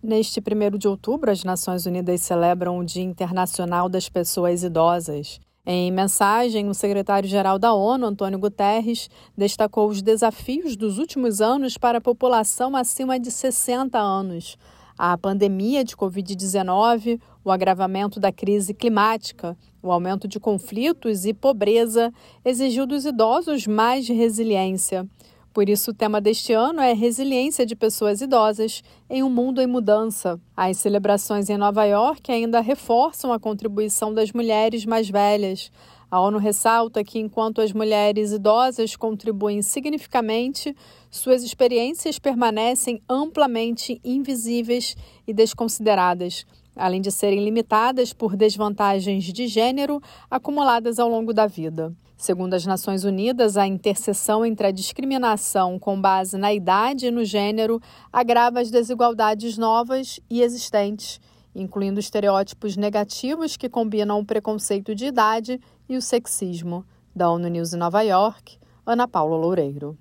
Neste 1 de outubro, as Nações Unidas celebram o Dia Internacional das Pessoas Idosas. Em mensagem, o secretário-geral da ONU, Antônio Guterres, destacou os desafios dos últimos anos para a população acima de 60 anos. A pandemia de Covid-19, o agravamento da crise climática, o aumento de conflitos e pobreza exigiu dos idosos mais resiliência. Por isso, o tema deste ano é Resiliência de Pessoas Idosas em um Mundo em Mudança. As celebrações em Nova York ainda reforçam a contribuição das mulheres mais velhas. A ONU ressalta que, enquanto as mulheres idosas contribuem significativamente, suas experiências permanecem amplamente invisíveis e desconsideradas, além de serem limitadas por desvantagens de gênero acumuladas ao longo da vida. Segundo as Nações Unidas, a interseção entre a discriminação com base na idade e no gênero agrava as desigualdades novas e existentes, incluindo estereótipos negativos que combinam o preconceito de idade e o sexismo. Da ONU News em Nova York, Ana Paula Loureiro.